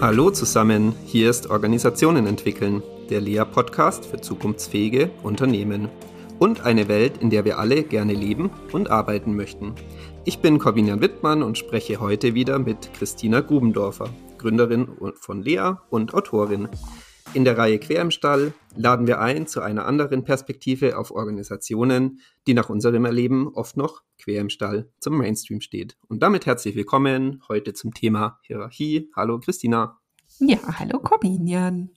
Hallo zusammen, hier ist Organisationen entwickeln, der Lea-Podcast für zukunftsfähige Unternehmen und eine Welt, in der wir alle gerne leben und arbeiten möchten. Ich bin Corbinian Wittmann und spreche heute wieder mit Christina Grubendorfer, Gründerin von Lea und Autorin. In der Reihe Quer im Stall laden wir ein zu einer anderen Perspektive auf Organisationen, die nach unserem Erleben oft noch quer im Stall zum Mainstream steht. Und damit herzlich willkommen heute zum Thema Hierarchie. Hallo Christina. Ja, hallo Corbinian.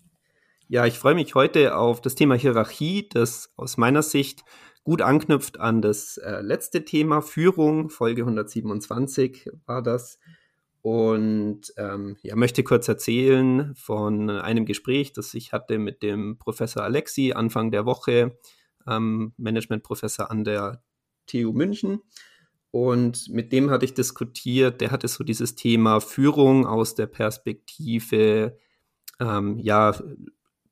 Ja, ich freue mich heute auf das Thema Hierarchie, das aus meiner Sicht gut anknüpft an das äh, letzte Thema Führung, Folge 127 war das. Und ähm, ja, möchte kurz erzählen von einem Gespräch, das ich hatte mit dem Professor Alexi Anfang der Woche, ähm, Managementprofessor an der TU München. Und mit dem hatte ich diskutiert, der hatte so dieses Thema Führung aus der Perspektive, ähm, ja,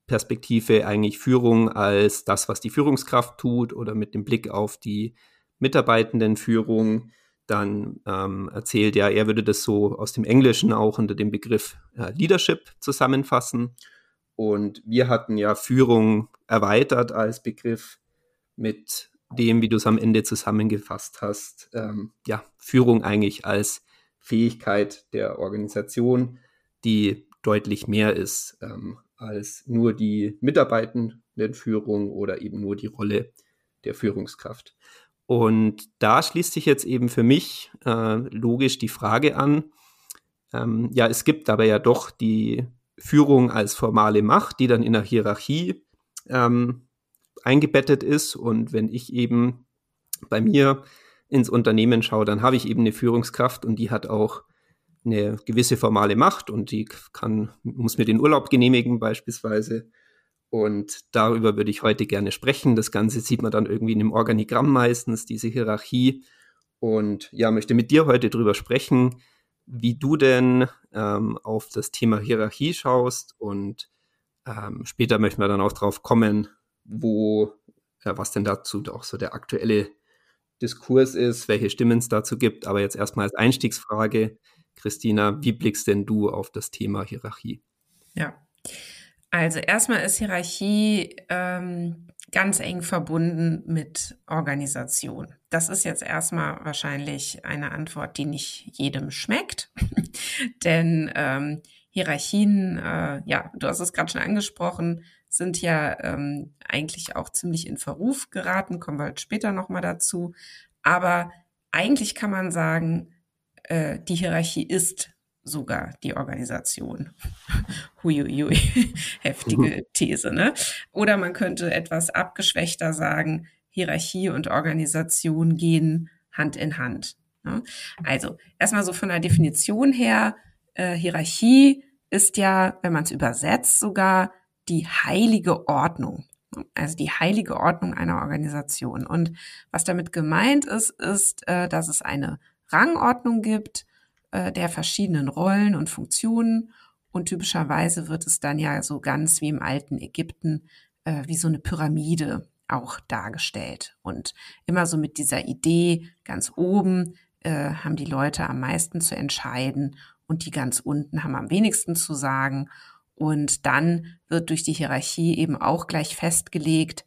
Perspektive eigentlich Führung als das, was die Führungskraft tut oder mit dem Blick auf die Mitarbeitendenführung dann ähm, erzählt er, er würde das so aus dem Englischen auch unter dem Begriff äh, Leadership zusammenfassen. Und wir hatten ja Führung erweitert als Begriff mit dem, wie du es am Ende zusammengefasst hast, ähm, ja, Führung eigentlich als Fähigkeit der Organisation, die deutlich mehr ist ähm, als nur die Mitarbeitendenführung oder eben nur die Rolle der Führungskraft. Und da schließt sich jetzt eben für mich äh, logisch die Frage an, ähm, ja, es gibt aber ja doch die Führung als formale Macht, die dann in der Hierarchie ähm, eingebettet ist. Und wenn ich eben bei mir ins Unternehmen schaue, dann habe ich eben eine Führungskraft und die hat auch eine gewisse formale Macht und die kann, muss mir den Urlaub genehmigen beispielsweise. Und darüber würde ich heute gerne sprechen. Das Ganze sieht man dann irgendwie in einem Organigramm meistens, diese Hierarchie. Und ja, möchte mit dir heute darüber sprechen, wie du denn ähm, auf das Thema Hierarchie schaust. Und ähm, später möchten wir dann auch drauf kommen, wo, ja, was denn dazu auch so der aktuelle Diskurs ist, welche Stimmen es dazu gibt. Aber jetzt erstmal als Einstiegsfrage, Christina, wie blickst denn du auf das Thema Hierarchie? Ja, also erstmal ist Hierarchie ähm, ganz eng verbunden mit Organisation. Das ist jetzt erstmal wahrscheinlich eine Antwort, die nicht jedem schmeckt, denn ähm, Hierarchien, äh, ja, du hast es gerade schon angesprochen, sind ja ähm, eigentlich auch ziemlich in Verruf geraten, kommen wir halt später nochmal dazu. Aber eigentlich kann man sagen, äh, die Hierarchie ist sogar die Organisation. Huiuiui, heftige These, ne? Oder man könnte etwas abgeschwächter sagen, Hierarchie und Organisation gehen Hand in Hand. Ne? Also erstmal so von der Definition her, äh, Hierarchie ist ja, wenn man es übersetzt, sogar die heilige Ordnung. Also die heilige Ordnung einer Organisation. Und was damit gemeint ist, ist, äh, dass es eine Rangordnung gibt, äh, der verschiedenen Rollen und Funktionen. Und typischerweise wird es dann ja so ganz wie im alten Ägypten äh, wie so eine Pyramide auch dargestellt. Und immer so mit dieser Idee, ganz oben äh, haben die Leute am meisten zu entscheiden und die ganz unten haben am wenigsten zu sagen. Und dann wird durch die Hierarchie eben auch gleich festgelegt,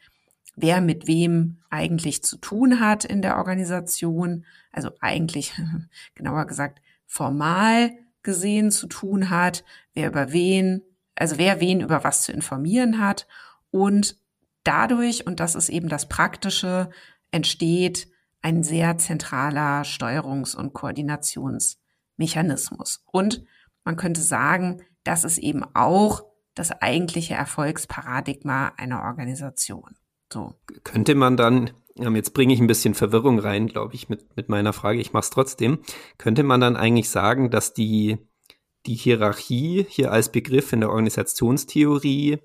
wer mit wem eigentlich zu tun hat in der Organisation. Also eigentlich, genauer gesagt, formal gesehen zu tun hat, wer über wen, also wer wen über was zu informieren hat und dadurch, und das ist eben das Praktische, entsteht ein sehr zentraler Steuerungs- und Koordinationsmechanismus. Und man könnte sagen, das ist eben auch das eigentliche Erfolgsparadigma einer Organisation. So. Könnte man dann jetzt bringe ich ein bisschen Verwirrung rein, glaube ich, mit, mit meiner Frage. Ich mache es trotzdem. Könnte man dann eigentlich sagen, dass die, die Hierarchie hier als Begriff in der Organisationstheorie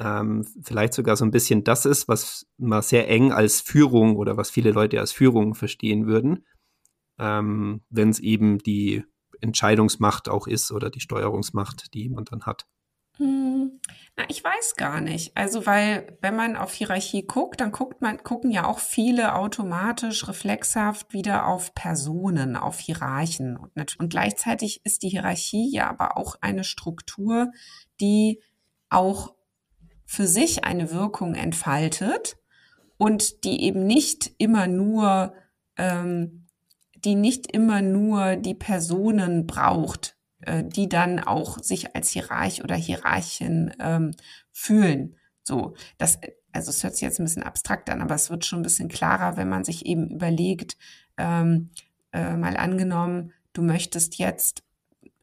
ähm, vielleicht sogar so ein bisschen das ist, was man sehr eng als Führung oder was viele Leute als Führung verstehen würden, ähm, wenn es eben die Entscheidungsmacht auch ist oder die Steuerungsmacht, die man dann hat. Hm, na, ich weiß gar nicht. Also, weil wenn man auf Hierarchie guckt, dann guckt man, gucken ja auch viele automatisch reflexhaft wieder auf Personen, auf Hierarchen. Und, und gleichzeitig ist die Hierarchie ja aber auch eine Struktur, die auch für sich eine Wirkung entfaltet und die eben nicht immer nur, ähm, die nicht immer nur die Personen braucht, äh, die dann auch sich als Hierarch oder Hierarchin ähm, fühlen. So, das, also es hört sich jetzt ein bisschen abstrakt an, aber es wird schon ein bisschen klarer, wenn man sich eben überlegt, ähm, äh, mal angenommen, du möchtest jetzt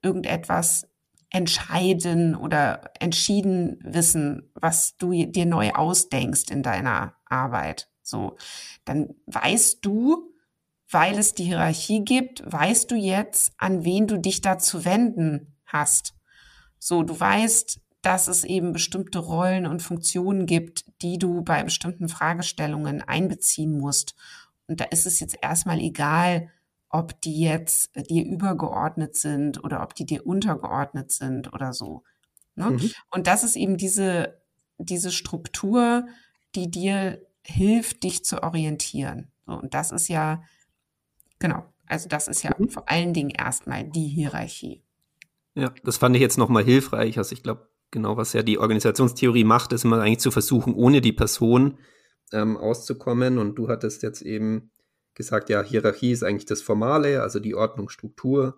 irgendetwas entscheiden oder entschieden wissen, was du dir neu ausdenkst in deiner Arbeit. So, dann weißt du, weil es die Hierarchie gibt, weißt du jetzt, an wen du dich da zu wenden hast. So, du weißt, dass es eben bestimmte Rollen und Funktionen gibt, die du bei bestimmten Fragestellungen einbeziehen musst. Und da ist es jetzt erstmal egal, ob die jetzt dir übergeordnet sind oder ob die dir untergeordnet sind oder so. Ne? Mhm. Und das ist eben diese, diese Struktur, die dir hilft, dich zu orientieren. So, und das ist ja Genau. Also das ist ja mhm. vor allen Dingen erstmal die Hierarchie. Ja, das fand ich jetzt nochmal hilfreich. Also ich glaube, genau was ja die Organisationstheorie macht, ist immer eigentlich zu versuchen, ohne die Person ähm, auszukommen. Und du hattest jetzt eben gesagt, ja, Hierarchie ist eigentlich das Formale, also die Ordnung, Struktur,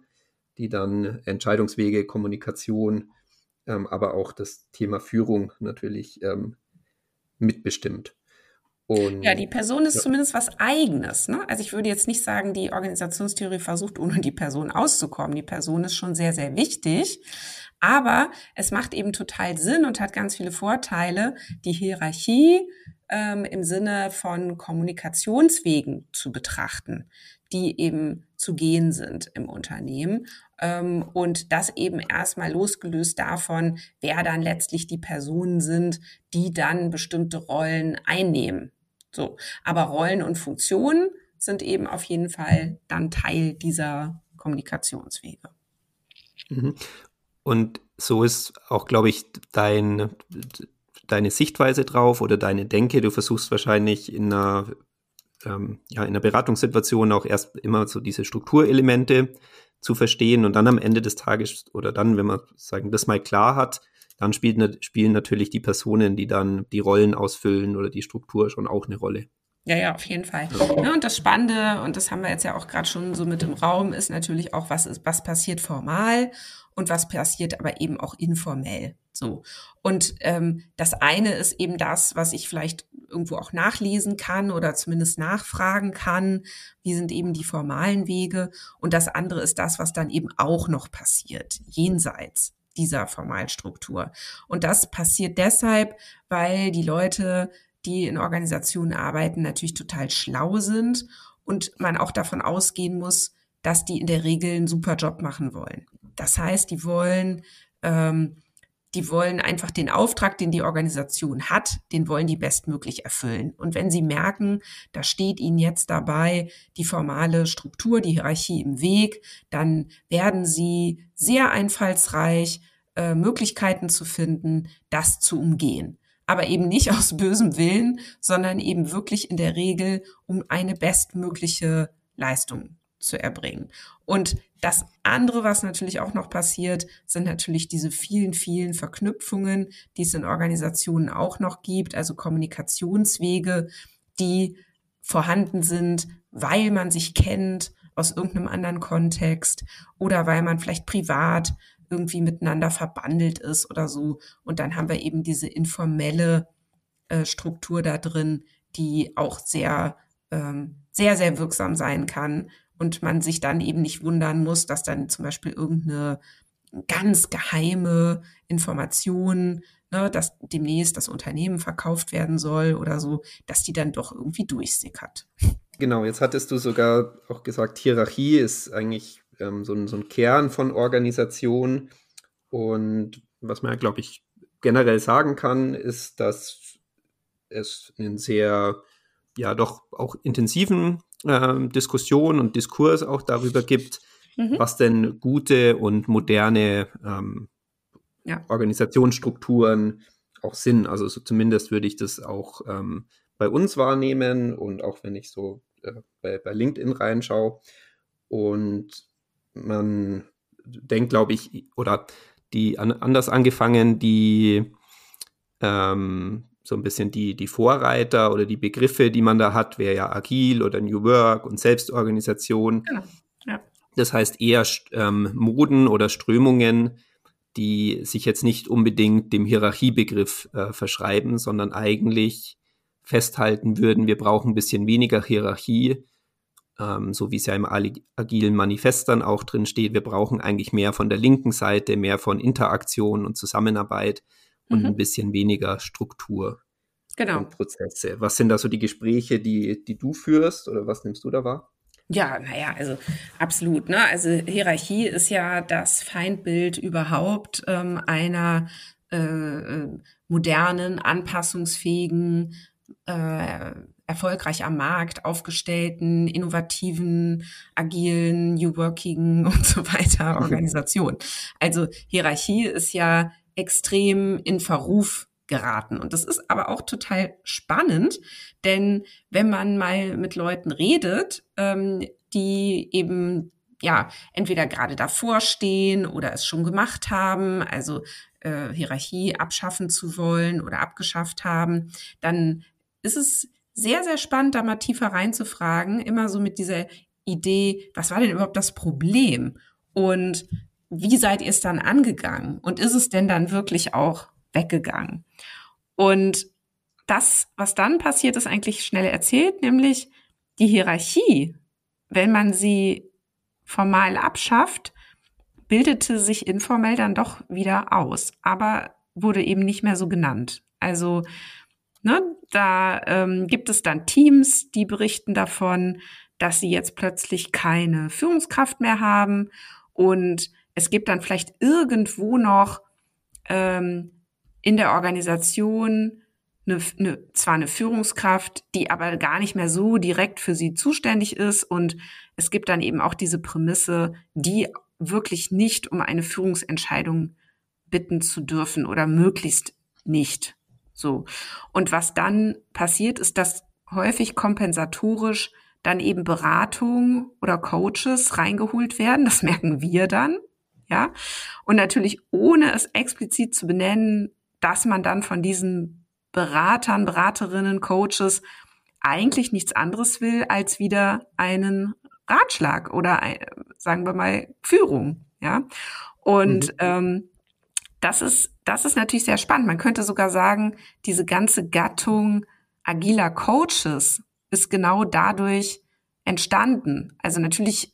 die dann Entscheidungswege, Kommunikation, ähm, aber auch das Thema Führung natürlich ähm, mitbestimmt. Und, ja, die Person ist ja. zumindest was Eigenes. Ne? Also ich würde jetzt nicht sagen, die Organisationstheorie versucht, ohne die Person auszukommen. Die Person ist schon sehr, sehr wichtig. Aber es macht eben total Sinn und hat ganz viele Vorteile, die Hierarchie ähm, im Sinne von Kommunikationswegen zu betrachten, die eben zu gehen sind im Unternehmen. Ähm, und das eben erstmal losgelöst davon, wer dann letztlich die Personen sind, die dann bestimmte Rollen einnehmen. So. Aber Rollen und Funktionen sind eben auf jeden Fall dann Teil dieser Kommunikationswege. Mhm. Und so ist auch, glaube ich, dein, deine Sichtweise drauf oder deine Denke. Du versuchst wahrscheinlich in einer, ähm, ja, in einer Beratungssituation auch erst immer so diese Strukturelemente zu verstehen und dann am Ende des Tages oder dann, wenn man sagen, das mal klar hat, dann spielt, spielen natürlich die Personen, die dann die Rollen ausfüllen oder die Struktur schon auch eine Rolle. Ja, ja, auf jeden Fall. Ja, ne, und das Spannende, und das haben wir jetzt ja auch gerade schon so mit im Raum, ist natürlich auch, was ist, was passiert formal und was passiert aber eben auch informell. So. Und ähm, das eine ist eben das, was ich vielleicht irgendwo auch nachlesen kann oder zumindest nachfragen kann. Wie sind eben die formalen Wege? Und das andere ist das, was dann eben auch noch passiert, jenseits dieser Formalstruktur. Und das passiert deshalb, weil die Leute, die in Organisationen arbeiten, natürlich total schlau sind und man auch davon ausgehen muss, dass die in der Regel einen super Job machen wollen. Das heißt, die wollen, ähm, die wollen einfach den Auftrag, den die Organisation hat, den wollen die bestmöglich erfüllen. Und wenn sie merken, da steht ihnen jetzt dabei die formale Struktur, die Hierarchie im Weg, dann werden sie sehr einfallsreich äh, Möglichkeiten zu finden, das zu umgehen. Aber eben nicht aus bösem Willen, sondern eben wirklich in der Regel, um eine bestmögliche Leistung zu erbringen. Und das andere, was natürlich auch noch passiert, sind natürlich diese vielen, vielen Verknüpfungen, die es in Organisationen auch noch gibt, also Kommunikationswege, die vorhanden sind, weil man sich kennt aus irgendeinem anderen Kontext oder weil man vielleicht privat irgendwie miteinander verbandelt ist oder so. Und dann haben wir eben diese informelle äh, Struktur da drin, die auch sehr, ähm, sehr, sehr wirksam sein kann und man sich dann eben nicht wundern muss, dass dann zum Beispiel irgendeine ganz geheime Information, ne, dass demnächst das Unternehmen verkauft werden soll oder so, dass die dann doch irgendwie durchsickert. Genau, jetzt hattest du sogar auch gesagt, Hierarchie ist eigentlich ähm, so, ein, so ein Kern von Organisation. Und was man, glaube ich, generell sagen kann, ist, dass es einen sehr, ja, doch auch intensiven äh, Diskussion und Diskurs auch darüber gibt, mhm. was denn gute und moderne ähm, ja. Organisationsstrukturen auch Sinn. Also so zumindest würde ich das auch ähm, bei uns wahrnehmen und auch wenn ich so äh, bei, bei LinkedIn reinschaue. Und man denkt, glaube ich, oder die an, anders angefangen, die ähm, so ein bisschen die, die Vorreiter oder die Begriffe, die man da hat, wäre ja agil oder New Work und Selbstorganisation. Genau. Ja. Das heißt eher ähm, Moden oder Strömungen, die sich jetzt nicht unbedingt dem Hierarchiebegriff äh, verschreiben, sondern eigentlich festhalten würden, wir brauchen ein bisschen weniger Hierarchie, ähm, so wie es ja im agilen Manifest dann auch drin steht. Wir brauchen eigentlich mehr von der linken Seite, mehr von Interaktion und Zusammenarbeit und mhm. ein bisschen weniger Struktur genau. und Prozesse. Was sind da so die Gespräche, die, die du führst oder was nimmst du da wahr? Ja, naja, also absolut. Ne? Also Hierarchie ist ja das Feindbild überhaupt ähm, einer äh, äh modernen, anpassungsfähigen, äh, erfolgreich am Markt aufgestellten, innovativen, agilen, New Working und so weiter Organisation. Also Hierarchie ist ja extrem in Verruf geraten. Und das ist aber auch total spannend, denn wenn man mal mit Leuten redet, ähm, die eben ja entweder gerade davor stehen oder es schon gemacht haben, also äh, Hierarchie abschaffen zu wollen oder abgeschafft haben, dann ist es sehr, sehr spannend, da mal tiefer reinzufragen, immer so mit dieser Idee, was war denn überhaupt das Problem? Und wie seid ihr es dann angegangen? Und ist es denn dann wirklich auch weggegangen? Und das, was dann passiert, ist eigentlich schnell erzählt, nämlich die Hierarchie, wenn man sie formal abschafft, bildete sich informell dann doch wieder aus, aber wurde eben nicht mehr so genannt. Also ne, da ähm, gibt es dann Teams, die berichten davon, dass sie jetzt plötzlich keine Führungskraft mehr haben und es gibt dann vielleicht irgendwo noch ähm, in der Organisation eine, eine, zwar eine Führungskraft, die aber gar nicht mehr so direkt für sie zuständig ist. Und es gibt dann eben auch diese Prämisse, die wirklich nicht um eine Führungsentscheidung bitten zu dürfen oder möglichst nicht. So. Und was dann passiert, ist, dass häufig kompensatorisch dann eben Beratung oder Coaches reingeholt werden. Das merken wir dann. Ja. Und natürlich ohne es explizit zu benennen, dass man dann von diesen Beratern, Beraterinnen, Coaches eigentlich nichts anderes will als wieder einen Ratschlag oder ein, sagen wir mal Führung, ja. Und mhm. ähm, das ist das ist natürlich sehr spannend. Man könnte sogar sagen, diese ganze Gattung agiler Coaches ist genau dadurch entstanden. Also natürlich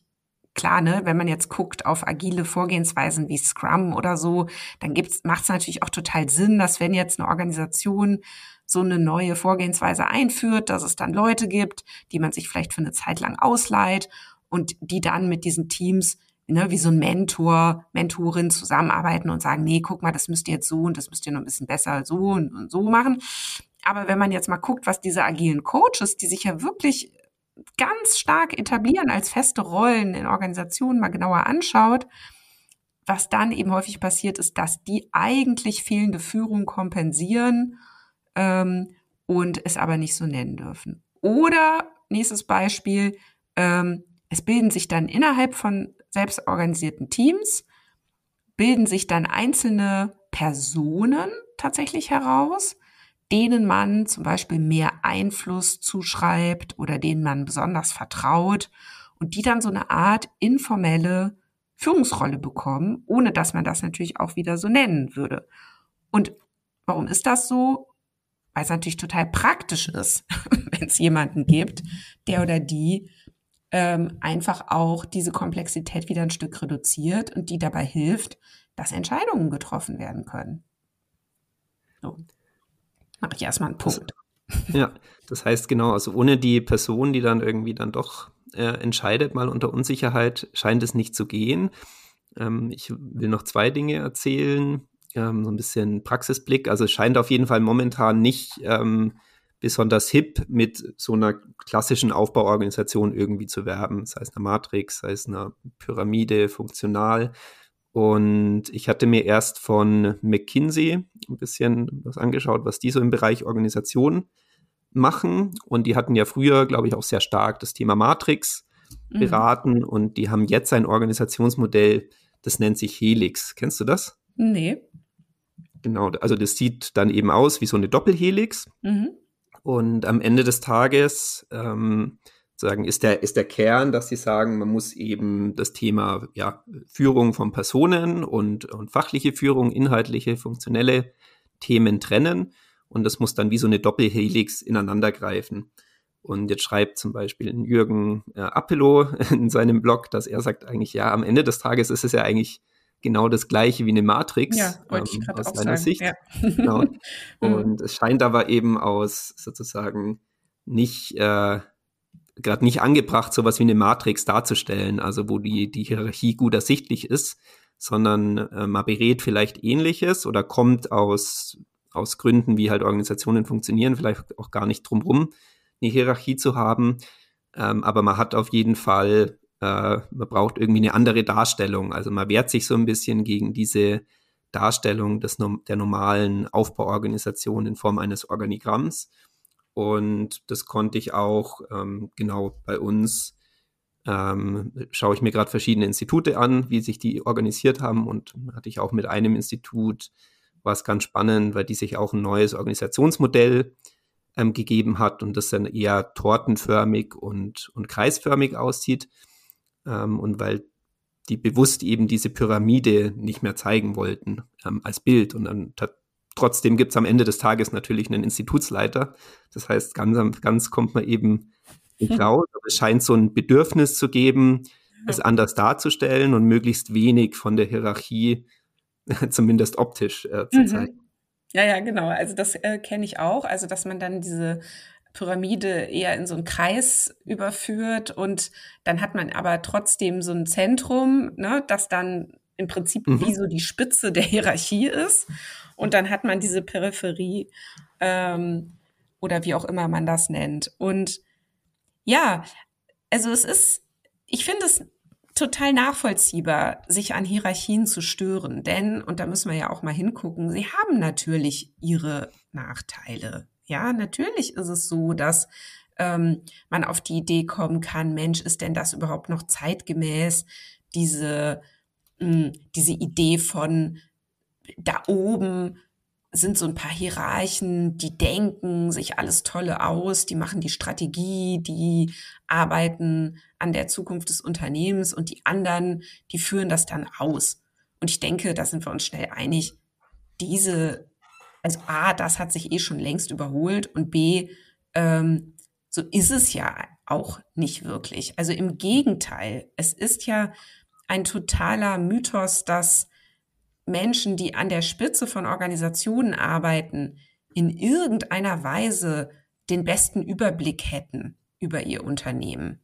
klar, ne, wenn man jetzt guckt auf agile Vorgehensweisen wie Scrum oder so, dann macht es natürlich auch total Sinn, dass wenn jetzt eine Organisation so eine neue Vorgehensweise einführt, dass es dann Leute gibt, die man sich vielleicht für eine Zeit lang ausleiht und die dann mit diesen Teams ne, wie so ein Mentor, Mentorin zusammenarbeiten und sagen, nee, guck mal, das müsst ihr jetzt so und das müsst ihr noch ein bisschen besser so und, und so machen. Aber wenn man jetzt mal guckt, was diese agilen Coaches, die sich ja wirklich ganz stark etablieren als feste Rollen in Organisationen mal genauer anschaut, was dann eben häufig passiert, ist, dass die eigentlich fehlende Führung kompensieren ähm, und es aber nicht so nennen dürfen. Oder nächstes Beispiel, ähm, es bilden sich dann innerhalb von selbstorganisierten Teams, bilden sich dann einzelne Personen tatsächlich heraus, denen man zum Beispiel mehr Einfluss zuschreibt oder denen man besonders vertraut und die dann so eine Art informelle Führungsrolle bekommen, ohne dass man das natürlich auch wieder so nennen würde. Und warum ist das so? Weil es natürlich total praktisch ist, wenn es jemanden gibt, der oder die ähm, einfach auch diese Komplexität wieder ein Stück reduziert und die dabei hilft, dass Entscheidungen getroffen werden können. So mache ich erstmal einen Punkt. Ja, das heißt genau, also ohne die Person, die dann irgendwie dann doch äh, entscheidet, mal unter Unsicherheit, scheint es nicht zu gehen. Ähm, ich will noch zwei Dinge erzählen, ähm, so ein bisschen Praxisblick. Also es scheint auf jeden Fall momentan nicht ähm, besonders hip mit so einer klassischen Aufbauorganisation irgendwie zu werben, sei es eine Matrix, sei es eine Pyramide, funktional, Und ich hatte mir erst von McKinsey ein bisschen was angeschaut, was die so im Bereich Organisation machen. Und die hatten ja früher, glaube ich, auch sehr stark das Thema Matrix mhm. beraten. Und die haben jetzt ein Organisationsmodell, das nennt sich Helix. Kennst du das? Nee. Genau, also das sieht dann eben aus wie so eine Doppelhelix. Mhm. Und am Ende des Tages ähm, sagen, ist der, ist der Kern, dass sie sagen, man muss eben das Thema ja, Führung von Personen und, und fachliche Führung, inhaltliche, funktionelle Themen trennen. Und das muss dann wie so eine Doppelhelix ineinander greifen. Und jetzt schreibt zum Beispiel Jürgen äh, Appelo in seinem Blog, dass er sagt eigentlich, ja, am Ende des Tages ist es ja eigentlich genau das gleiche wie eine Matrix ja, wollte ähm, ich aus seiner sagen. Sicht. Ja. Genau. Und es scheint aber eben aus sozusagen nicht äh, gerade nicht angebracht, sowas wie eine Matrix darzustellen, also wo die, die Hierarchie gut ersichtlich ist, sondern äh, man berät vielleicht ähnliches oder kommt aus, aus Gründen, wie halt Organisationen funktionieren, vielleicht auch gar nicht drumrum, eine Hierarchie zu haben. Ähm, aber man hat auf jeden Fall äh, man braucht irgendwie eine andere Darstellung. Also man wehrt sich so ein bisschen gegen diese Darstellung des, der normalen Aufbauorganisation in Form eines Organigramms. Und das konnte ich auch ähm, genau bei uns, ähm, schaue ich mir gerade verschiedene Institute an, wie sich die organisiert haben. Und hatte ich auch mit einem Institut, war es ganz spannend, weil die sich auch ein neues Organisationsmodell ähm, gegeben hat und das dann eher tortenförmig und, und kreisförmig aussieht ähm, und weil die bewusst eben diese Pyramide nicht mehr zeigen wollten ähm, als Bild. Und dann trotzdem gibt es am Ende des Tages natürlich einen Institutsleiter. Das heißt, ganz, ganz kommt man eben nicht raus. Aber es scheint so ein Bedürfnis zu geben, es anders darzustellen und möglichst wenig von der Hierarchie, zumindest optisch, äh, zu mhm. zeigen. Ja, ja, genau. Also das äh, kenne ich auch. Also dass man dann diese Pyramide eher in so einen Kreis überführt und dann hat man aber trotzdem so ein Zentrum, ne, das dann im Prinzip mhm. wie so die Spitze der Hierarchie ist und dann hat man diese Peripherie ähm, oder wie auch immer man das nennt. Und ja, also es ist, ich finde es total nachvollziehbar, sich an Hierarchien zu stören, denn, und da müssen wir ja auch mal hingucken, sie haben natürlich ihre Nachteile. Ja, natürlich ist es so, dass ähm, man auf die Idee kommen kann, Mensch, ist denn das überhaupt noch zeitgemäß? Diese, mh, hm, diese Idee von da oben sind so ein paar Hierarchen, die denken sich alles Tolle aus, die machen die Strategie, die arbeiten an der Zukunft des Unternehmens und die anderen, die führen das dann aus. Und ich denke, da sind wir uns schnell einig, diese also A, das hat sich eh schon längst überholt und B, ähm, so ist es ja auch nicht wirklich. Also im Gegenteil, es ist ja ein totaler Mythos, dass Menschen, die an der Spitze von Organisationen arbeiten, in irgendeiner Weise den besten Überblick hätten über ihr Unternehmen.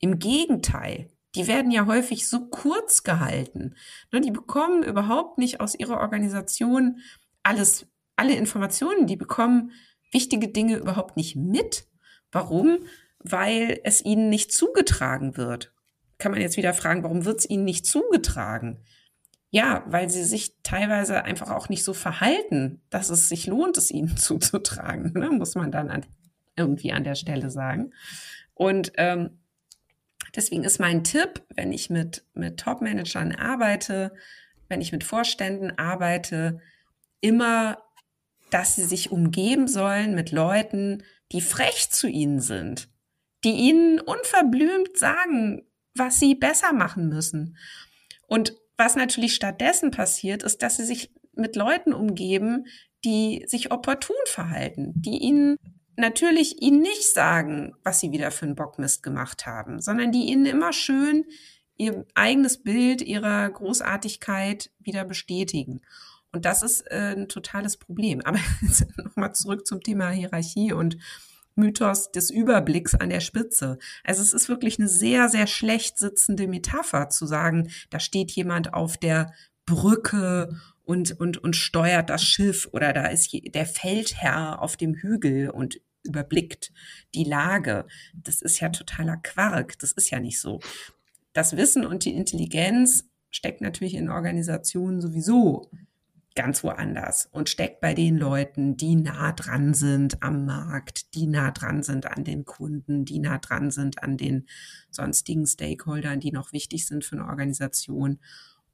Im Gegenteil, die werden ja häufig so kurz gehalten. Ne, die bekommen überhaupt nicht aus ihrer Organisation alles alle Informationen, die bekommen wichtige Dinge überhaupt nicht mit. Warum? Weil es ihnen nicht zugetragen wird. Kann man jetzt wieder fragen, warum wird es ihnen nicht zugetragen? Ja, weil sie sich teilweise einfach auch nicht so verhalten, dass es sich lohnt, es ihnen zuzutragen, ne? muss man dann an, irgendwie an der Stelle sagen. Und ähm, deswegen ist mein Tipp, wenn ich mit, mit Top-Managern arbeite, wenn ich mit Vorständen arbeite, immer dass sie sich umgeben sollen mit Leuten, die frech zu ihnen sind, die ihnen unverblümt sagen, was sie besser machen müssen. Und was natürlich stattdessen passiert, ist, dass sie sich mit Leuten umgeben, die sich opportun verhalten, die ihnen natürlich ihnen nicht sagen, was sie wieder für einen Bockmist gemacht haben, sondern die ihnen immer schön ihr eigenes Bild ihrer Großartigkeit wieder bestätigen. Und das ist äh, ein totales Problem. Aber nochmal zurück zum Thema Hierarchie und Mythos des Überblicks an der Spitze. Also es ist wirklich eine sehr, sehr schlecht sitzende Metapher zu sagen, da steht jemand auf der Brücke und, und, und steuert das Schiff oder da ist der Feldherr auf dem Hügel und überblickt die Lage. Das ist ja totaler Quark. Das ist ja nicht so. Das Wissen und die Intelligenz steckt natürlich in Organisationen sowieso ganz woanders und steckt bei den Leuten, die nah dran sind am Markt, die nah dran sind an den Kunden, die nah dran sind an den sonstigen Stakeholdern, die noch wichtig sind für eine Organisation.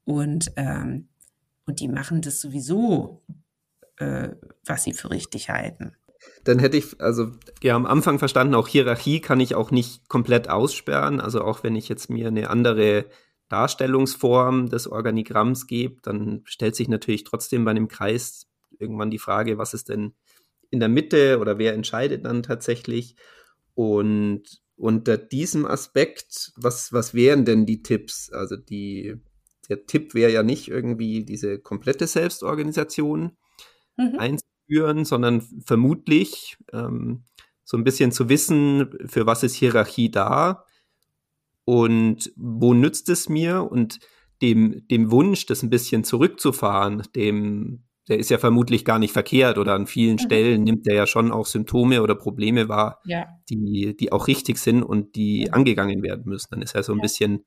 Und, ähm, und die machen das sowieso, äh, was sie für richtig halten. Dann hätte ich, also ja, am Anfang verstanden, auch Hierarchie kann ich auch nicht komplett aussperren. Also auch wenn ich jetzt mir eine andere Darstellungsform des Organigramms gibt, dann stellt sich natürlich trotzdem bei einem Kreis irgendwann die Frage, was ist denn in der Mitte oder wer entscheidet dann tatsächlich? Und unter diesem Aspekt, was, was wären denn die Tipps? Also die, der Tipp wäre ja nicht irgendwie diese komplette Selbstorganisation mhm. einzuführen, sondern vermutlich ähm, so ein bisschen zu wissen, für was ist Hierarchie da und wo nützt es mir und dem, dem Wunsch, das ein bisschen zurückzufahren, dem, der ist ja vermutlich gar nicht verkehrt oder an vielen mhm. Stellen nimmt der ja schon auch Symptome oder Probleme wahr, ja. die, die auch richtig sind und die ja. angegangen werden müssen. Dann ist ja so ein ja. bisschen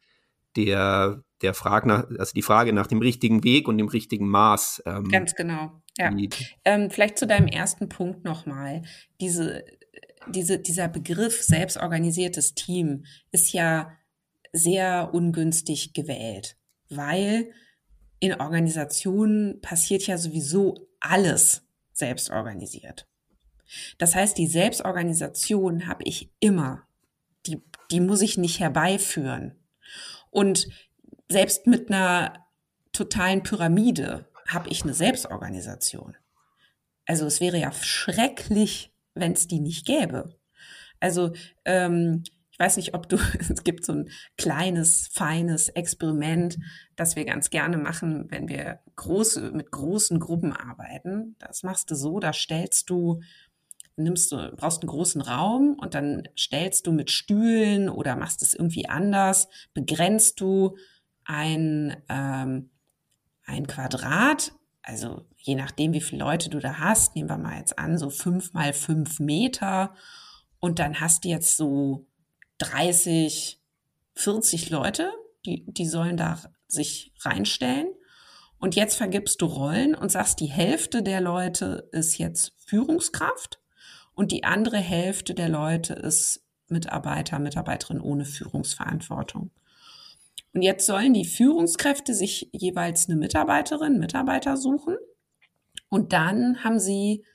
der, der Frage nach, also die Frage nach dem richtigen Weg und dem richtigen Maß. Ähm, Ganz genau. Ja. Ähm, vielleicht zu deinem ersten Punkt nochmal. Diese, diese, dieser Begriff selbstorganisiertes Team ist ja sehr ungünstig gewählt, weil in Organisationen passiert ja sowieso alles selbst organisiert. Das heißt, die Selbstorganisation habe ich immer. Die, die muss ich nicht herbeiführen. Und selbst mit einer totalen Pyramide habe ich eine Selbstorganisation. Also es wäre ja schrecklich, wenn es die nicht gäbe. Also ähm, weiß nicht, ob du, es gibt so ein kleines, feines Experiment, das wir ganz gerne machen, wenn wir große, mit großen Gruppen arbeiten. Das machst du so, da stellst du, nimmst du, brauchst einen großen Raum und dann stellst du mit Stühlen oder machst es irgendwie anders, begrenzt du ein, ähm, ein Quadrat, also je nachdem, wie viele Leute du da hast, nehmen wir mal jetzt an, so fünf mal fünf Meter und dann hast du jetzt so 30, 40 Leute, die, die sollen da sich reinstellen. Und jetzt vergibst du Rollen und sagst, die Hälfte der Leute ist jetzt Führungskraft und die andere Hälfte der Leute ist Mitarbeiter, Mitarbeiterin ohne Führungsverantwortung. Und jetzt sollen die Führungskräfte sich jeweils eine Mitarbeiterin, Mitarbeiter suchen. Und dann haben sie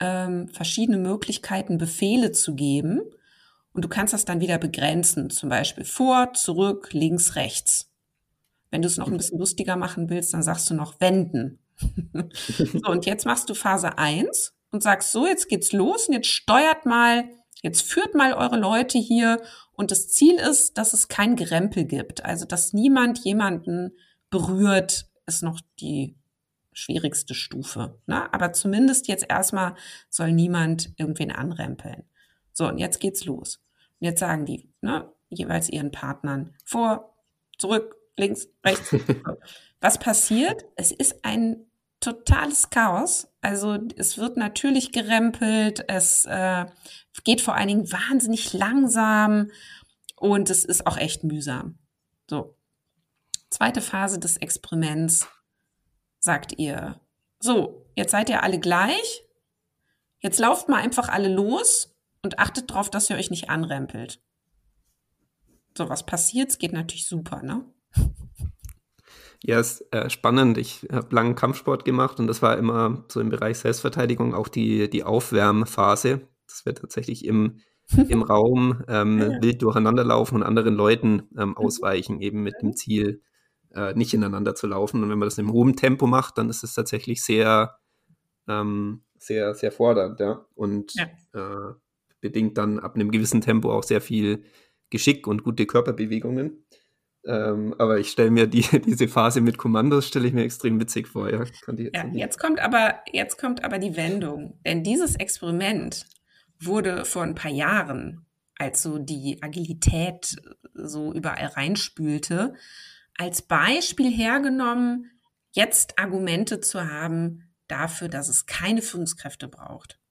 ähm, verschiedene Möglichkeiten, Befehle zu geben. Und du kannst das dann wieder begrenzen, zum Beispiel vor, zurück, links, rechts. Wenn du es noch ein bisschen lustiger machen willst, dann sagst du noch wenden. so, und jetzt machst du Phase 1 und sagst so, jetzt geht's los und jetzt steuert mal, jetzt führt mal eure Leute hier und das Ziel ist, dass es kein Gerempel gibt. Also, dass niemand jemanden berührt, ist noch die schwierigste Stufe. Ne? Aber zumindest jetzt erstmal soll niemand irgendwen anrempeln. So, und jetzt geht's los. Und jetzt sagen die, ne, jeweils ihren Partnern vor, zurück, links, rechts. Was passiert? Es ist ein totales Chaos. Also es wird natürlich gerempelt, es äh, geht vor allen Dingen wahnsinnig langsam und es ist auch echt mühsam. So. Zweite Phase des Experiments sagt ihr, so, jetzt seid ihr alle gleich, jetzt lauft mal einfach alle los und achtet darauf, dass ihr euch nicht anrempelt. So, was passiert? Es geht natürlich super, ne? Ja, ist äh, spannend. Ich habe langen Kampfsport gemacht und das war immer so im Bereich Selbstverteidigung auch die, die Aufwärmphase. Das wird tatsächlich im, im Raum ähm, ja. wild durcheinanderlaufen und anderen Leuten ähm, mhm. ausweichen, eben mit dem Ziel, äh, nicht ineinander zu laufen. Und wenn man das im hohen Tempo macht, dann ist es tatsächlich sehr, ähm, sehr, sehr fordernd, ja. Und ja. Äh, bedingt dann ab einem gewissen Tempo auch sehr viel Geschick und gute Körperbewegungen. Ähm, aber ich stelle mir die, diese Phase mit Kommandos stelle ich mir extrem witzig vor. Ja, jetzt, ja, jetzt kommt aber jetzt kommt aber die Wendung, denn dieses Experiment wurde vor ein paar Jahren, als so die Agilität so überall reinspülte, als Beispiel hergenommen, jetzt Argumente zu haben dafür, dass es keine Führungskräfte braucht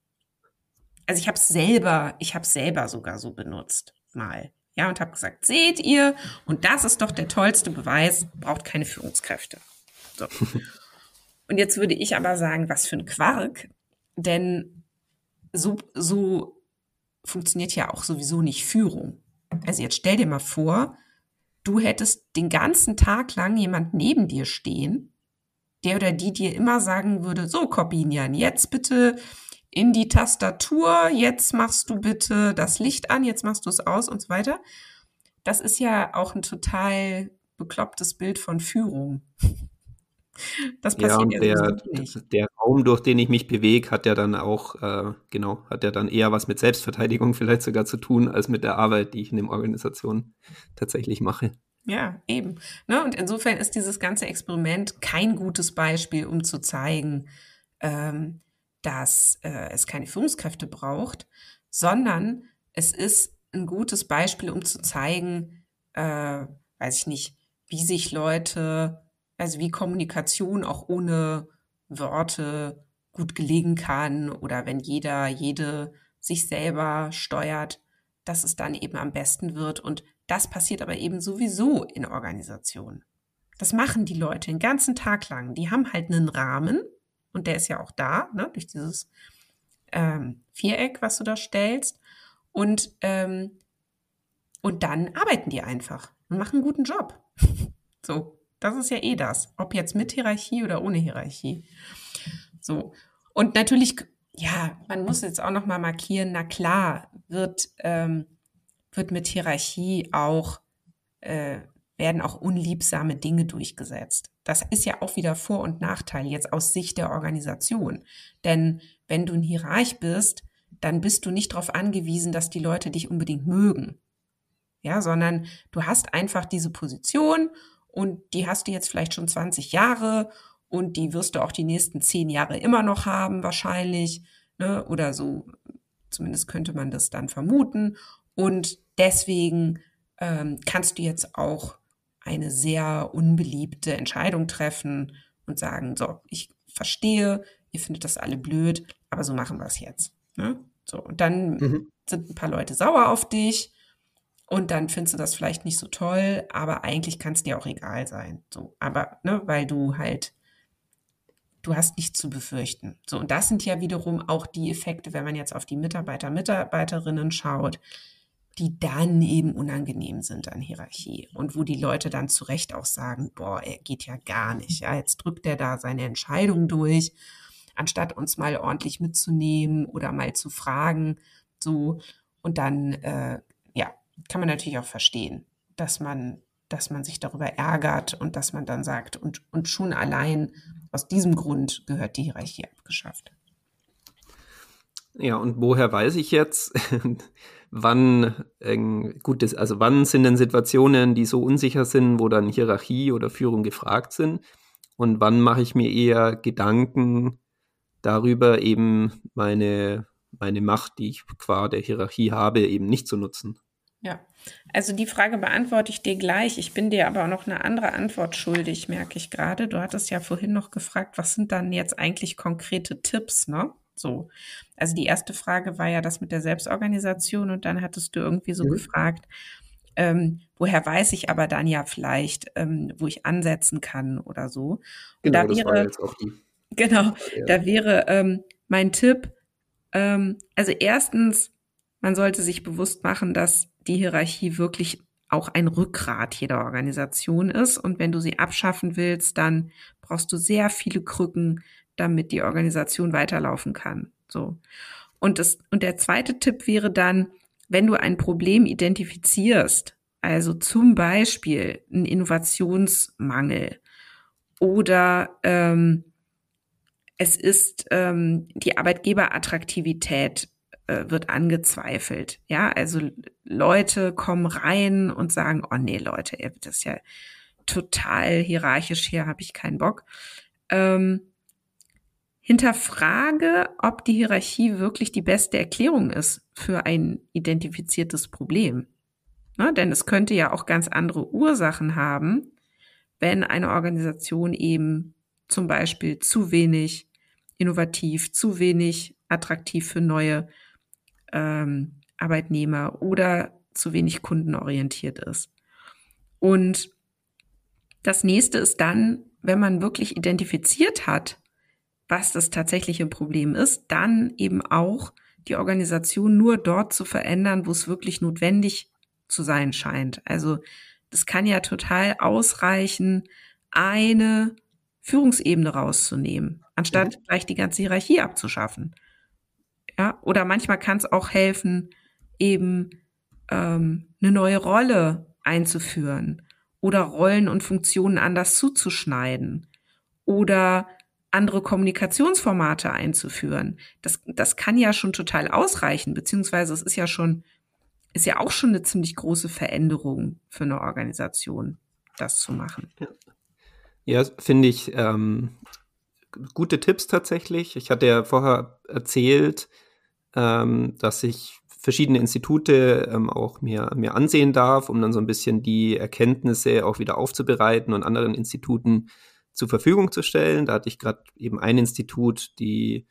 also ich habe es selber, ich habe selber sogar so benutzt mal Ja, und habe gesagt, seht ihr, und das ist doch der tollste Beweis, braucht keine Führungskräfte. So. Und jetzt würde ich aber sagen, was für ein Quark, denn so, so funktioniert ja auch sowieso nicht Führung. Also jetzt stell dir mal vor, du hättest den ganzen Tag lang jemand neben dir stehen, der oder die dir immer sagen würde, so Corbinian, jetzt bitte in die Tastatur, jetzt machst du bitte das Licht an, jetzt machst du es aus und so weiter. Das ist ja auch ein total beklopptes Bild von Führung. Das passiert ja, ja der, nicht. Der Raum, durch den ich mich bewege, hat ja dann auch, äh, genau, hat ja dann eher was mit Selbstverteidigung vielleicht sogar zu tun, als mit der Arbeit, die ich in der Organisation tatsächlich mache. Ja, eben. Ne? Und insofern ist dieses ganze Experiment kein gutes Beispiel, um zu zeigen, ähm, dass äh, es keine Führungskräfte braucht, sondern es ist ein gutes Beispiel, um zu zeigen, äh, weiß ich nicht, wie sich Leute, also wie Kommunikation auch ohne Worte gut gelegen kann oder wenn jeder, jede sich selber steuert, dass es dann eben am besten wird. Und das passiert aber eben sowieso in Organisationen. Das machen die Leute den ganzen Tag lang. Die haben halt einen Rahmen und der ist ja auch da, ne, durch dieses ähm, Viereck, was du da stellst. Und, ähm, und dann arbeiten die einfach und machen einen guten Job. so, das ist ja eh das. Ob jetzt mit Hierarchie oder ohne Hierarchie. So. Und natürlich, ja, man muss jetzt auch noch mal markieren, na klar, wird, ähm, wird mit Hierarchie auch, äh, werden auch unliebsame Dinge durchgesetzt. Das ist ja auch wieder Vor- und Nachteil jetzt aus Sicht der Organisation. Denn wenn du ein Hierarch bist, dann bist du nicht darauf angewiesen, dass die Leute dich unbedingt mögen. Ja, sondern du hast einfach diese Position und die hast du jetzt vielleicht schon 20 Jahre und die wirst du auch die nächsten zehn Jahre immer noch haben, wahrscheinlich. Ne? Oder so, zumindest könnte man das dann vermuten. Und deswegen ähm, kannst du jetzt auch eine sehr unbeliebte Entscheidung treffen und sagen, so, ich verstehe, ihr findet das alle blöd, aber so machen wir es jetzt. Ne? So, und dann mhm. sind ein paar Leute sauer auf dich und dann findest du das vielleicht nicht so toll, aber eigentlich kann es dir auch egal sein. So, aber, ne, weil du halt, du hast nichts zu befürchten. So, und das sind ja wiederum auch die Effekte, wenn man jetzt auf die Mitarbeiter, Mitarbeiterinnen schaut die dann eben unangenehm sind an Hierarchie und wo die Leute dann zu Recht auch sagen, boah, er geht ja gar nicht, ja, jetzt drückt er da seine Entscheidung durch, anstatt uns mal ordentlich mitzunehmen oder mal zu fragen, so und dann, äh, ja, kann man natürlich auch verstehen, dass man, dass man sich darüber ärgert und dass man dann sagt und und schon allein aus diesem Grund gehört die Hierarchie abgeschafft. Ja, und woher weiß ich jetzt, wann äh, gut ist, also wann sind denn Situationen, die so unsicher sind, wo dann Hierarchie oder Führung gefragt sind? Und wann mache ich mir eher Gedanken darüber, eben meine, meine Macht, die ich qua der Hierarchie habe, eben nicht zu nutzen? Ja, also die Frage beantworte ich dir gleich. Ich bin dir aber auch noch eine andere Antwort schuldig, merke ich gerade. Du hattest ja vorhin noch gefragt, was sind dann jetzt eigentlich konkrete Tipps, ne? So. Also die erste Frage war ja das mit der Selbstorganisation und dann hattest du irgendwie so mhm. gefragt, ähm, woher weiß ich aber dann ja vielleicht, ähm, wo ich ansetzen kann oder so. Genau, da wäre. Genau, ja. da wäre ähm, mein Tipp, ähm, also erstens, man sollte sich bewusst machen, dass die Hierarchie wirklich auch ein Rückgrat jeder Organisation ist. Und wenn du sie abschaffen willst, dann brauchst du sehr viele Krücken, damit die Organisation weiterlaufen kann. So. Und das, und der zweite Tipp wäre dann, wenn du ein Problem identifizierst, also zum Beispiel ein Innovationsmangel oder ähm, es ist ähm, die Arbeitgeberattraktivität äh, wird angezweifelt. Ja, also Leute kommen rein und sagen, oh nee, Leute, das ist ja total hierarchisch, hier habe ich keinen Bock. Ähm, hinterfrage, ob die Hierarchie wirklich die beste Erklärung ist für ein identifiziertes Problem. Ja, denn es könnte ja auch ganz andere Ursachen haben, wenn eine Organisation eben zum Beispiel zu wenig innovativ, zu wenig attraktiv für neue ähm, Arbeitnehmer oder zu wenig kundenorientiert ist. Und das nächste ist dann, wenn man wirklich identifiziert hat, was das tatsächliche Problem ist, dann eben auch die Organisation nur dort zu verändern, wo es wirklich notwendig zu sein scheint. Also das kann ja total ausreichen, eine Führungsebene rauszunehmen, anstatt mhm. gleich die ganze Hierarchie abzuschaffen. Ja, oder manchmal kann es auch helfen, eben ähm, eine neue Rolle einzuführen oder Rollen und Funktionen anders zuzuschneiden oder andere Kommunikationsformate einzuführen. Das, das kann ja schon total ausreichen, beziehungsweise es ist ja schon, ist ja auch schon eine ziemlich große Veränderung für eine Organisation, das zu machen. Ja, finde ich ähm, gute Tipps tatsächlich. Ich hatte ja vorher erzählt, ähm, dass ich verschiedene Institute ähm, auch mir, mir ansehen darf, um dann so ein bisschen die Erkenntnisse auch wieder aufzubereiten und anderen Instituten zur Verfügung zu stellen. Da hatte ich gerade eben ein Institut, die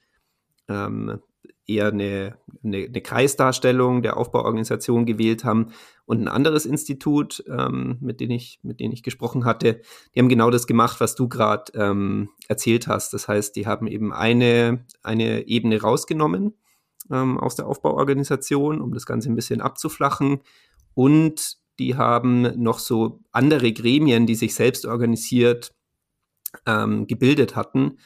ähm, eher eine, eine, eine, Kreisdarstellung der Aufbauorganisation gewählt haben und ein anderes Institut, ähm, mit dem ich mit denen ich gesprochen hatte, die haben genau das gemacht, was du gerade ähm, erzählt hast. Das heißt, die haben eben eine eine Ebene rausgenommen ähm, aus der Aufbauorganisation, um das Ganze ein bisschen abzuflachen. Und die haben noch so andere Gremien, die sich selbst organisiert ähm, gebildet hatten,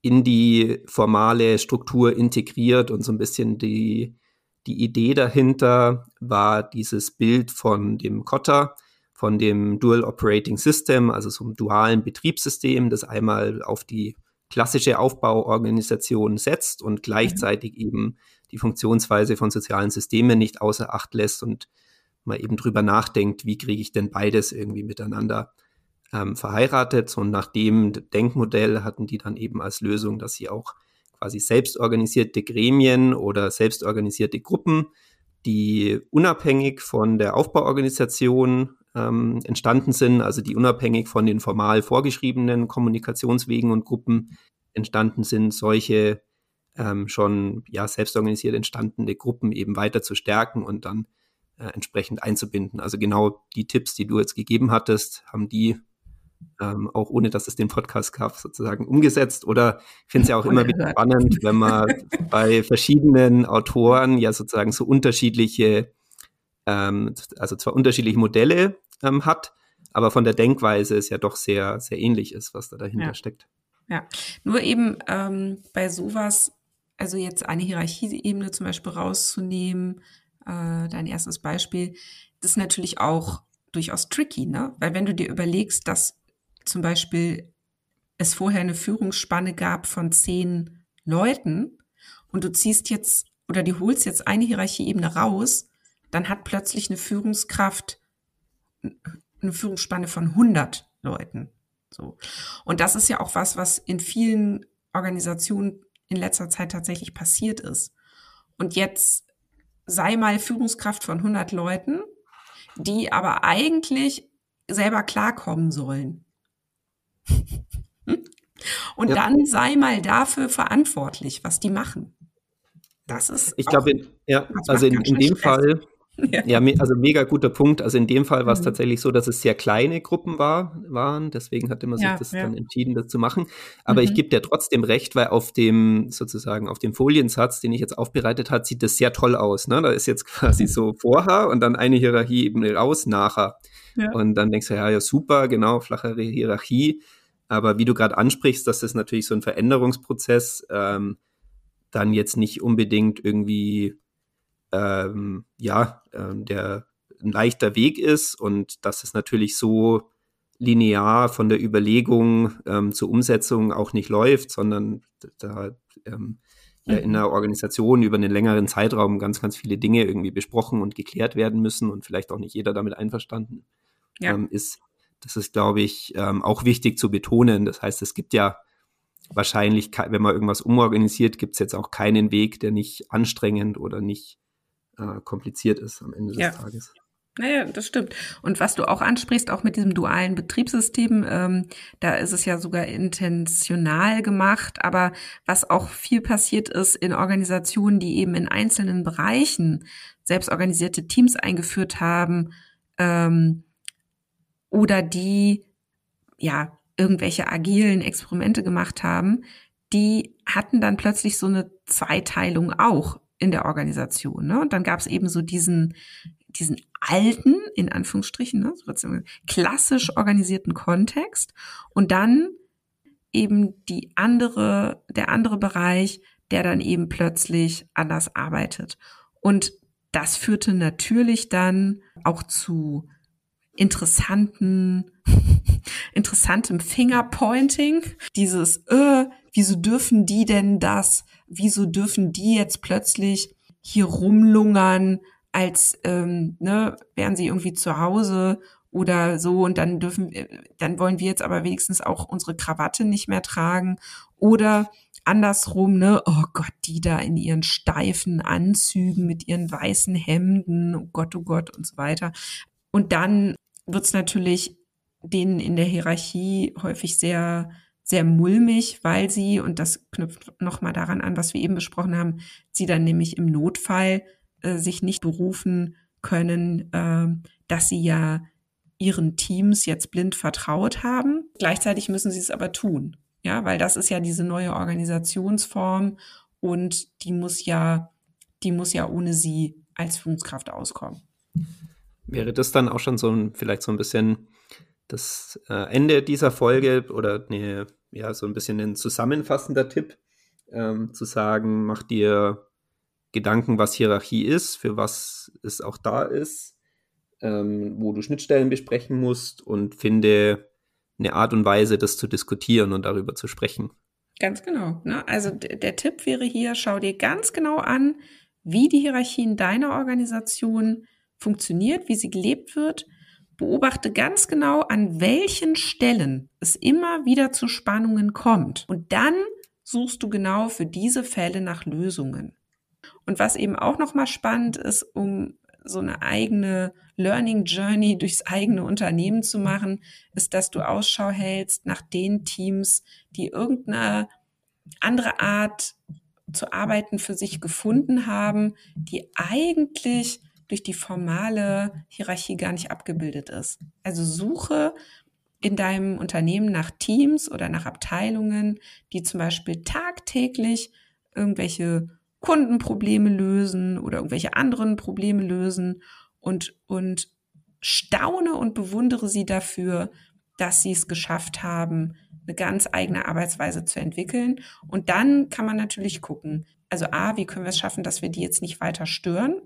in die formale Struktur integriert und so ein bisschen die, die Idee dahinter war dieses Bild von dem Kotter, von dem Dual Operating System, also so einem dualen Betriebssystem, das einmal auf die klassische Aufbauorganisation setzt und gleichzeitig mhm. eben die Funktionsweise von sozialen Systemen nicht außer Acht lässt und mal eben drüber nachdenkt, wie kriege ich denn beides irgendwie miteinander ähm, verheiratet. Und nach dem Denkmodell hatten die dann eben als Lösung, dass sie auch quasi selbstorganisierte Gremien oder selbstorganisierte Gruppen, die unabhängig von der Aufbauorganisation ähm, entstanden sind, also die unabhängig von den formal vorgeschriebenen Kommunikationswegen und Gruppen entstanden sind, solche ähm, schon ja selbstorganisiert entstandene Gruppen eben weiter zu stärken und dann äh, entsprechend einzubinden. Also genau die Tipps, die du jetzt gegeben hattest, haben die ähm, auch ohne dass es den Podcast gab, sozusagen umgesetzt. Oder ich finde es ja auch immer wieder spannend, wenn man bei verschiedenen Autoren ja sozusagen so unterschiedliche, ähm, also zwar unterschiedliche Modelle ähm, hat, aber von der Denkweise es ja doch sehr, sehr ähnlich ist, was da dahinter ja. steckt. Ja, nur eben ähm, bei sowas also jetzt eine Hierarchieebene zum Beispiel rauszunehmen, äh, dein erstes Beispiel, das ist natürlich auch durchaus tricky, ne? Weil wenn du dir überlegst, dass zum Beispiel es vorher eine Führungsspanne gab von zehn Leuten und du ziehst jetzt oder du holst jetzt eine Hierarchieebene raus, dann hat plötzlich eine Führungskraft eine Führungsspanne von 100 Leuten. So. Und das ist ja auch was, was in vielen Organisationen in letzter Zeit tatsächlich passiert ist. Und jetzt sei mal Führungskraft von 100 Leuten, die aber eigentlich selber klarkommen sollen. Und ja. dann sei mal dafür verantwortlich, was die machen. Das ist. Ich glaube, ja, also in, in dem Stress. Fall ja. ja, also mega guter Punkt. Also in dem Fall war es mhm. tatsächlich so, dass es sehr kleine Gruppen war, waren. Deswegen hatte man sich ja, das ja. dann entschieden, das zu machen. Aber mhm. ich gebe dir trotzdem recht, weil auf dem sozusagen auf dem Foliensatz, den ich jetzt aufbereitet hat, sieht das sehr toll aus. Ne? Da ist jetzt quasi so vorher und dann eine Hierarchie eben raus nachher. Und dann denkst du, ja, ja, super, genau, flachere Hierarchie. Aber wie du gerade ansprichst, dass das natürlich so ein Veränderungsprozess ähm, dann jetzt nicht unbedingt irgendwie ähm, ja, ähm, der ein leichter Weg ist und dass es natürlich so linear von der Überlegung ähm, zur Umsetzung auch nicht läuft, sondern da ähm, ja in einer Organisation über einen längeren Zeitraum ganz, ganz viele Dinge irgendwie besprochen und geklärt werden müssen und vielleicht auch nicht jeder damit einverstanden ja. ähm, ist. Das ist, glaube ich, ähm, auch wichtig zu betonen. Das heißt, es gibt ja wahrscheinlich, wenn man irgendwas umorganisiert, gibt es jetzt auch keinen Weg, der nicht anstrengend oder nicht äh, kompliziert ist am Ende des ja. Tages. Naja, das stimmt. Und was du auch ansprichst, auch mit diesem dualen Betriebssystem, ähm, da ist es ja sogar intentional gemacht. Aber was auch viel passiert ist in Organisationen, die eben in einzelnen Bereichen selbstorganisierte Teams eingeführt haben ähm, oder die ja irgendwelche agilen Experimente gemacht haben, die hatten dann plötzlich so eine Zweiteilung auch in der Organisation. Ne? Und dann gab es eben so diesen, diesen alten, in Anführungsstrichen, ne, klassisch organisierten Kontext und dann eben die andere, der andere Bereich, der dann eben plötzlich anders arbeitet. Und das führte natürlich dann auch zu interessanten, interessantem Fingerpointing. Dieses, äh, wieso dürfen die denn das? Wieso dürfen die jetzt plötzlich hier rumlungern, als ähm, ne, wären sie irgendwie zu Hause oder so und dann dürfen, dann wollen wir jetzt aber wenigstens auch unsere Krawatte nicht mehr tragen oder andersrum, ne, oh Gott, die da in ihren steifen Anzügen mit ihren weißen Hemden, oh Gott, oh Gott und so weiter. Und dann wird's natürlich denen in der Hierarchie häufig sehr sehr mulmig, weil sie, und das knüpft nochmal daran an, was wir eben besprochen haben, sie dann nämlich im Notfall äh, sich nicht berufen können, äh, dass sie ja ihren Teams jetzt blind vertraut haben. Gleichzeitig müssen sie es aber tun. Ja, weil das ist ja diese neue Organisationsform und die muss ja, die muss ja ohne sie als Führungskraft auskommen. Wäre das dann auch schon so ein, vielleicht so ein bisschen das äh, Ende dieser Folge oder nee, ja, so ein bisschen ein zusammenfassender Tipp, ähm, zu sagen, mach dir Gedanken, was Hierarchie ist, für was es auch da ist, ähm, wo du Schnittstellen besprechen musst und finde eine Art und Weise, das zu diskutieren und darüber zu sprechen. Ganz genau. Ne? Also der Tipp wäre hier, schau dir ganz genau an, wie die Hierarchie in deiner Organisation funktioniert, wie sie gelebt wird. Beobachte ganz genau, an welchen Stellen es immer wieder zu Spannungen kommt. Und dann suchst du genau für diese Fälle nach Lösungen. Und was eben auch nochmal spannend ist, um so eine eigene Learning Journey durchs eigene Unternehmen zu machen, ist, dass du Ausschau hältst nach den Teams, die irgendeine andere Art zu arbeiten für sich gefunden haben, die eigentlich durch die formale Hierarchie gar nicht abgebildet ist. Also suche in deinem Unternehmen nach Teams oder nach Abteilungen, die zum Beispiel tagtäglich irgendwelche Kundenprobleme lösen oder irgendwelche anderen Probleme lösen und, und staune und bewundere sie dafür, dass sie es geschafft haben, eine ganz eigene Arbeitsweise zu entwickeln. Und dann kann man natürlich gucken, also A, wie können wir es schaffen, dass wir die jetzt nicht weiter stören?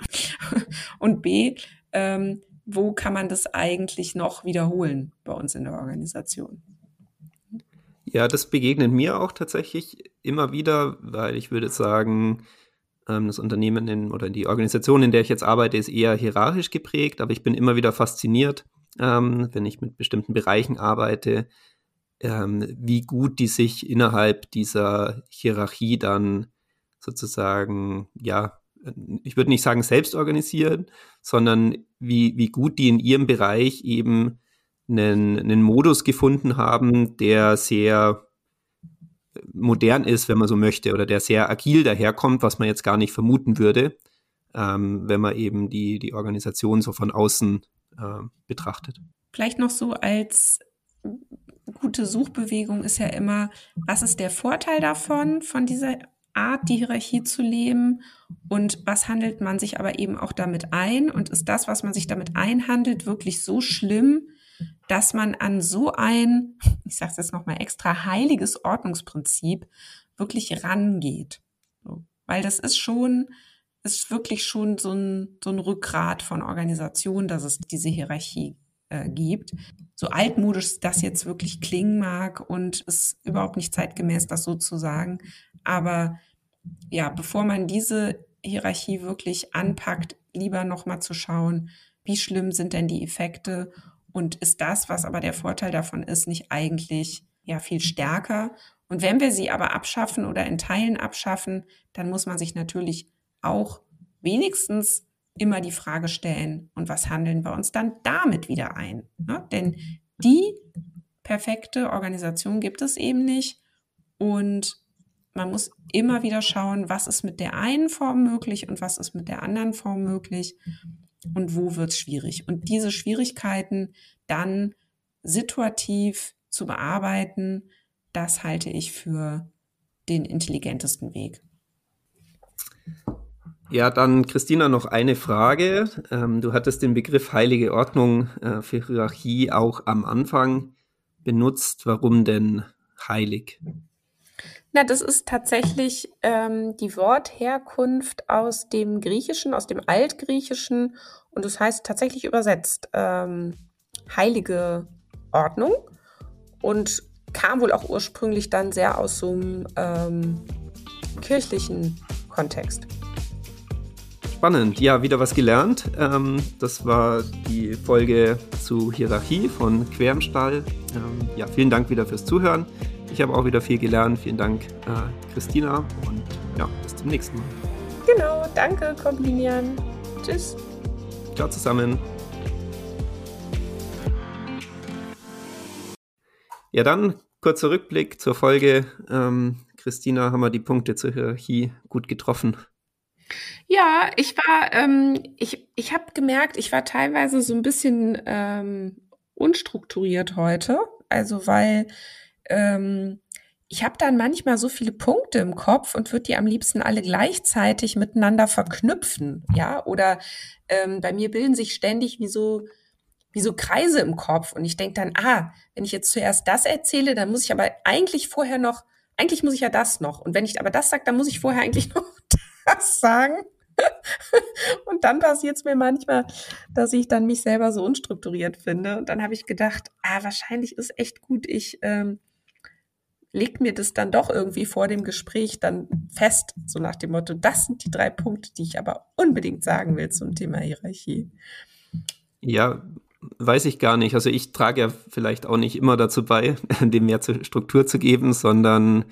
und B, ähm, wo kann man das eigentlich noch wiederholen bei uns in der Organisation? Ja, das begegnet mir auch tatsächlich immer wieder, weil ich würde sagen, ähm, das Unternehmen in, oder die Organisation, in der ich jetzt arbeite, ist eher hierarchisch geprägt, aber ich bin immer wieder fasziniert, ähm, wenn ich mit bestimmten Bereichen arbeite, ähm, wie gut die sich innerhalb dieser Hierarchie dann sozusagen, ja, ich würde nicht sagen selbst organisieren, sondern wie, wie gut die in ihrem Bereich eben einen, einen Modus gefunden haben, der sehr modern ist, wenn man so möchte, oder der sehr agil daherkommt, was man jetzt gar nicht vermuten würde, ähm, wenn man eben die, die Organisation so von außen äh, betrachtet. Vielleicht noch so als gute Suchbewegung ist ja immer, was ist der Vorteil davon, von dieser Art, die Hierarchie zu leben und was handelt man sich aber eben auch damit ein und ist das, was man sich damit einhandelt, wirklich so schlimm, dass man an so ein, ich sage es jetzt nochmal extra, heiliges Ordnungsprinzip wirklich rangeht. Weil das ist schon, ist wirklich schon so ein, so ein Rückgrat von Organisation, dass es diese Hierarchie äh, gibt. So altmodisch das jetzt wirklich klingen mag und ist überhaupt nicht zeitgemäß, das so zu sagen. Aber ja, bevor man diese Hierarchie wirklich anpackt, lieber nochmal zu schauen, wie schlimm sind denn die Effekte und ist das, was aber der Vorteil davon ist, nicht eigentlich ja viel stärker? Und wenn wir sie aber abschaffen oder in Teilen abschaffen, dann muss man sich natürlich auch wenigstens immer die Frage stellen, und was handeln wir uns dann damit wieder ein? Ne? Denn die perfekte Organisation gibt es eben nicht. Und man muss immer wieder schauen, was ist mit der einen Form möglich und was ist mit der anderen Form möglich und wo wird es schwierig. Und diese Schwierigkeiten dann situativ zu bearbeiten, das halte ich für den intelligentesten Weg. Ja, dann Christina noch eine Frage. Ähm, du hattest den Begriff heilige Ordnung äh, für Hierarchie auch am Anfang benutzt. Warum denn heilig? Na, das ist tatsächlich ähm, die Wortherkunft aus dem Griechischen, aus dem Altgriechischen und das heißt tatsächlich übersetzt ähm, heilige Ordnung und kam wohl auch ursprünglich dann sehr aus so einem ähm, kirchlichen Kontext spannend. Ja, wieder was gelernt. Ähm, das war die Folge zu Hierarchie von Quermstall. Ähm, ja, vielen Dank wieder fürs Zuhören. Ich habe auch wieder viel gelernt. Vielen Dank, äh, Christina. Und ja, bis zum nächsten Mal. Genau, danke, Kombinieren. Tschüss. Ciao zusammen. Ja, dann kurzer Rückblick zur Folge. Ähm, Christina, haben wir die Punkte zur Hierarchie gut getroffen? Ja, ich war, ähm, ich, ich habe gemerkt, ich war teilweise so ein bisschen ähm, unstrukturiert heute. Also weil ähm, ich habe dann manchmal so viele Punkte im Kopf und würde die am liebsten alle gleichzeitig miteinander verknüpfen, ja. Oder ähm, bei mir bilden sich ständig wie so wie so Kreise im Kopf und ich denke dann, ah, wenn ich jetzt zuerst das erzähle, dann muss ich aber eigentlich vorher noch, eigentlich muss ich ja das noch und wenn ich aber das sage, dann muss ich vorher eigentlich noch das sagen. und dann passiert es mir manchmal, dass ich dann mich selber so unstrukturiert finde. Und dann habe ich gedacht, ah, wahrscheinlich ist echt gut, ich ähm, leg mir das dann doch irgendwie vor dem Gespräch dann fest, so nach dem Motto, das sind die drei Punkte, die ich aber unbedingt sagen will zum Thema Hierarchie. Ja, weiß ich gar nicht. Also ich trage ja vielleicht auch nicht immer dazu bei, dem mehr Struktur zu geben, sondern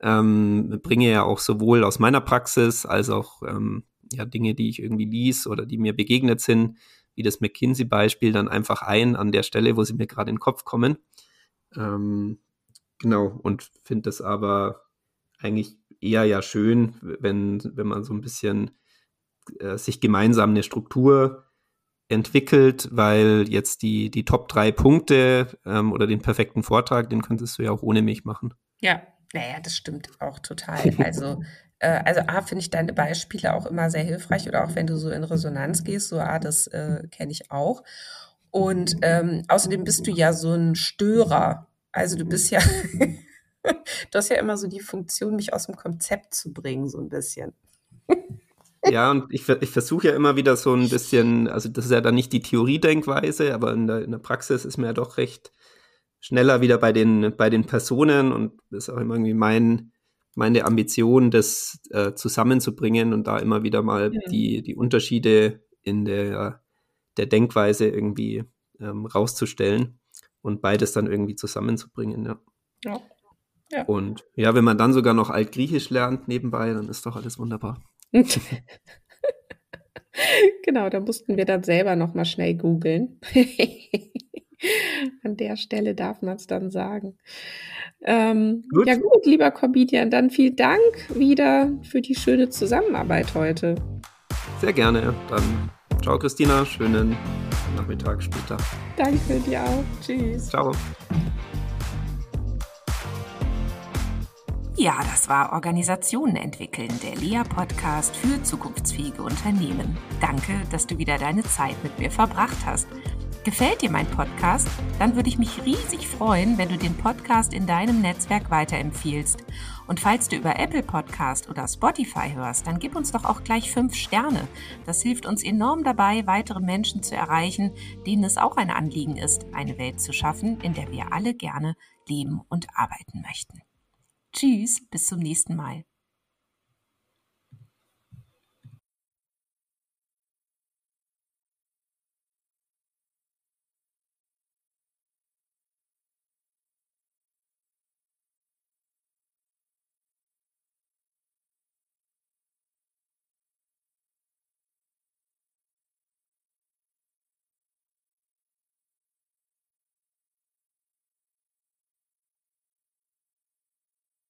ähm, bringe ja auch sowohl aus meiner Praxis als auch ähm, ja, Dinge, die ich irgendwie lies oder die mir begegnet sind, wie das McKinsey-Beispiel, dann einfach ein an der Stelle, wo sie mir gerade in den Kopf kommen. Ähm, genau, und finde das aber eigentlich eher ja schön, wenn, wenn man so ein bisschen äh, sich gemeinsam eine Struktur entwickelt, weil jetzt die, die Top drei Punkte ähm, oder den perfekten Vortrag, den könntest du ja auch ohne mich machen. Ja, naja, das stimmt auch total. Also, äh, also A, finde ich deine Beispiele auch immer sehr hilfreich oder auch wenn du so in Resonanz gehst, so A, das äh, kenne ich auch. Und ähm, außerdem bist du ja so ein Störer. Also du bist ja, du hast ja immer so die Funktion, mich aus dem Konzept zu bringen, so ein bisschen. Ja, und ich, ich versuche ja immer wieder so ein bisschen, also das ist ja dann nicht die Theoriedenkweise, aber in der, in der Praxis ist mir ja doch recht schneller wieder bei den, bei den Personen und das ist auch immer irgendwie mein, meine Ambition, das äh, zusammenzubringen und da immer wieder mal ja. die, die Unterschiede in der, der Denkweise irgendwie ähm, rauszustellen und beides dann irgendwie zusammenzubringen, ja. ja. ja. Und ja, wenn man dann sogar noch Altgriechisch lernt nebenbei, dann ist doch alles wunderbar. genau, da mussten wir dann selber noch mal schnell googeln. An der Stelle darf man es dann sagen. Ähm, gut. Ja gut, lieber Comedian, dann vielen Dank wieder für die schöne Zusammenarbeit heute. Sehr gerne. Dann ciao Christina, schönen Nachmittag später. Danke dir auch. Tschüss. Ciao. Ja, das war Organisationen entwickeln, der LEA-Podcast für zukunftsfähige Unternehmen. Danke, dass du wieder deine Zeit mit mir verbracht hast. Gefällt dir mein Podcast? Dann würde ich mich riesig freuen, wenn du den Podcast in deinem Netzwerk weiterempfiehlst. Und falls du über Apple Podcast oder Spotify hörst, dann gib uns doch auch gleich fünf Sterne. Das hilft uns enorm dabei, weitere Menschen zu erreichen, denen es auch ein Anliegen ist, eine Welt zu schaffen, in der wir alle gerne leben und arbeiten möchten. Tschüss, bis zum nächsten Mal.